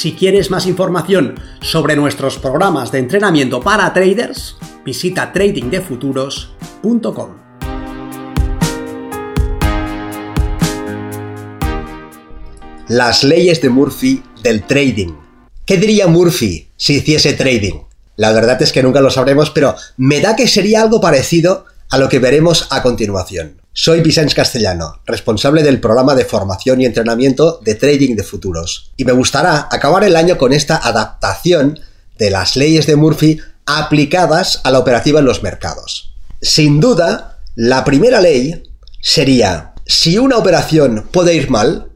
Si quieres más información sobre nuestros programas de entrenamiento para traders, visita tradingdefuturos.com. Las leyes de Murphy del trading. ¿Qué diría Murphy si hiciese trading? La verdad es que nunca lo sabremos, pero me da que sería algo parecido a lo que veremos a continuación. Soy Vicente Castellano, responsable del programa de formación y entrenamiento de Trading de Futuros, y me gustará acabar el año con esta adaptación de las leyes de Murphy aplicadas a la operativa en los mercados. Sin duda, la primera ley sería, si una operación puede ir mal,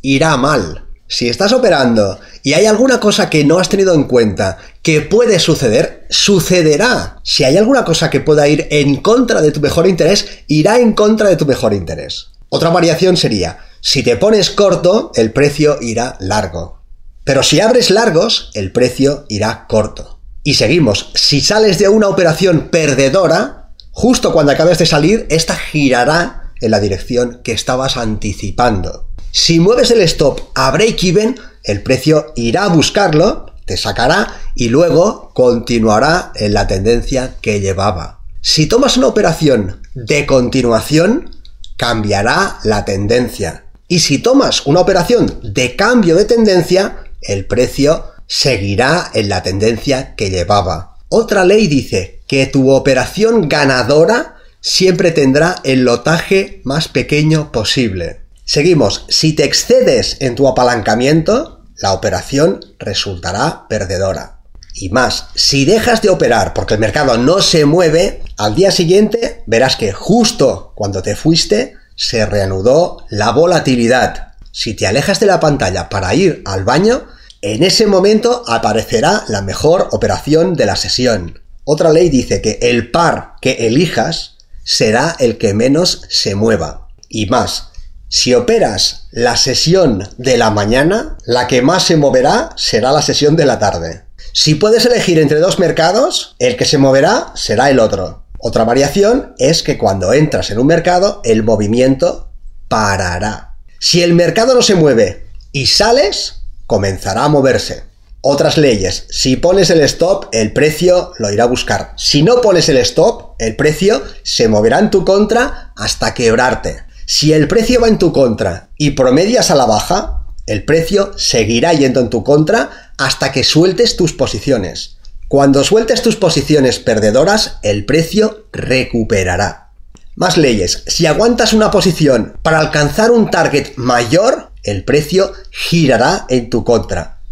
irá mal. Si estás operando y hay alguna cosa que no has tenido en cuenta que puede suceder, sucederá. Si hay alguna cosa que pueda ir en contra de tu mejor interés, irá en contra de tu mejor interés. Otra variación sería, si te pones corto, el precio irá largo. Pero si abres largos, el precio irá corto. Y seguimos, si sales de una operación perdedora, justo cuando acabes de salir, esta girará en la dirección que estabas anticipando. Si mueves el stop a break-even, el precio irá a buscarlo, te sacará y luego continuará en la tendencia que llevaba. Si tomas una operación de continuación, cambiará la tendencia. Y si tomas una operación de cambio de tendencia, el precio seguirá en la tendencia que llevaba. Otra ley dice que tu operación ganadora siempre tendrá el lotaje más pequeño posible. Seguimos, si te excedes en tu apalancamiento, la operación resultará perdedora. Y más, si dejas de operar porque el mercado no se mueve, al día siguiente verás que justo cuando te fuiste se reanudó la volatilidad. Si te alejas de la pantalla para ir al baño, en ese momento aparecerá la mejor operación de la sesión. Otra ley dice que el par que elijas será el que menos se mueva. Y más, si operas la sesión de la mañana, la que más se moverá será la sesión de la tarde. Si puedes elegir entre dos mercados, el que se moverá será el otro. Otra variación es que cuando entras en un mercado, el movimiento parará. Si el mercado no se mueve y sales, comenzará a moverse. Otras leyes, si pones el stop, el precio lo irá a buscar. Si no pones el stop, el precio se moverá en tu contra hasta quebrarte. Si el precio va en tu contra y promedias a la baja, el precio seguirá yendo en tu contra hasta que sueltes tus posiciones. Cuando sueltes tus posiciones perdedoras, el precio recuperará. Más leyes. Si aguantas una posición para alcanzar un target mayor, el precio girará en tu contra.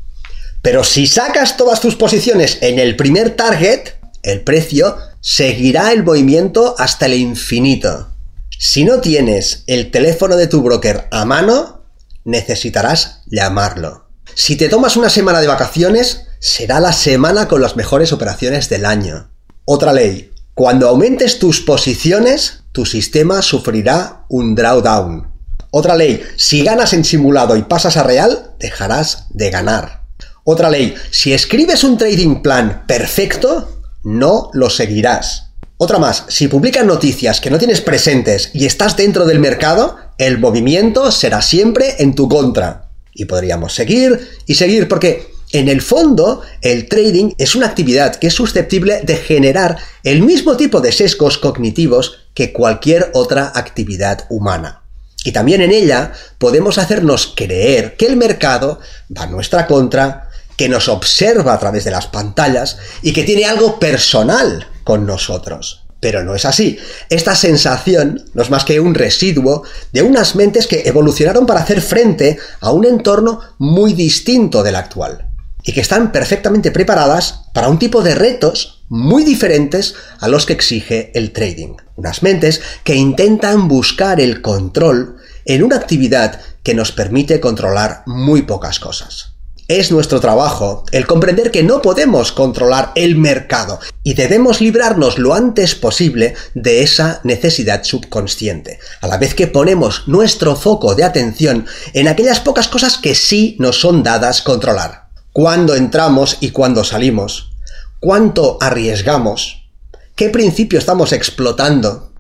Pero si sacas todas tus posiciones en el primer target, el precio seguirá el movimiento hasta el infinito. Si no tienes el teléfono de tu broker a mano, necesitarás llamarlo. Si te tomas una semana de vacaciones, será la semana con las mejores operaciones del año. Otra ley, cuando aumentes tus posiciones, tu sistema sufrirá un drawdown. Otra ley, si ganas en simulado y pasas a real, dejarás de ganar. Otra ley, si escribes un trading plan perfecto, no lo seguirás. Otra más, si publican noticias que no tienes presentes y estás dentro del mercado, el movimiento será siempre en tu contra. Y podríamos seguir y seguir porque en el fondo el trading es una actividad que es susceptible de generar el mismo tipo de sesgos cognitivos que cualquier otra actividad humana. Y también en ella podemos hacernos creer que el mercado va a nuestra contra, que nos observa a través de las pantallas y que tiene algo personal con nosotros. Pero no es así. Esta sensación no es más que un residuo de unas mentes que evolucionaron para hacer frente a un entorno muy distinto del actual. Y que están perfectamente preparadas para un tipo de retos muy diferentes a los que exige el trading. Unas mentes que intentan buscar el control en una actividad que nos permite controlar muy pocas cosas. Es nuestro trabajo el comprender que no podemos controlar el mercado y debemos librarnos lo antes posible de esa necesidad subconsciente, a la vez que ponemos nuestro foco de atención en aquellas pocas cosas que sí nos son dadas controlar. Cuándo entramos y cuándo salimos, cuánto arriesgamos, qué principio estamos explotando,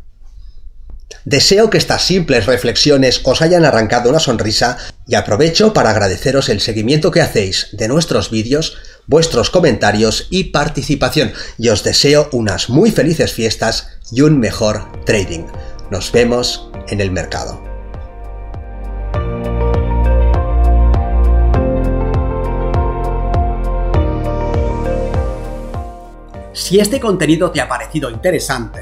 Deseo que estas simples reflexiones os hayan arrancado una sonrisa y aprovecho para agradeceros el seguimiento que hacéis de nuestros vídeos, vuestros comentarios y participación y os deseo unas muy felices fiestas y un mejor trading. Nos vemos en el mercado. Si este contenido te ha parecido interesante,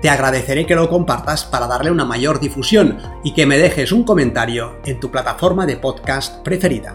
te agradeceré que lo compartas para darle una mayor difusión y que me dejes un comentario en tu plataforma de podcast preferida.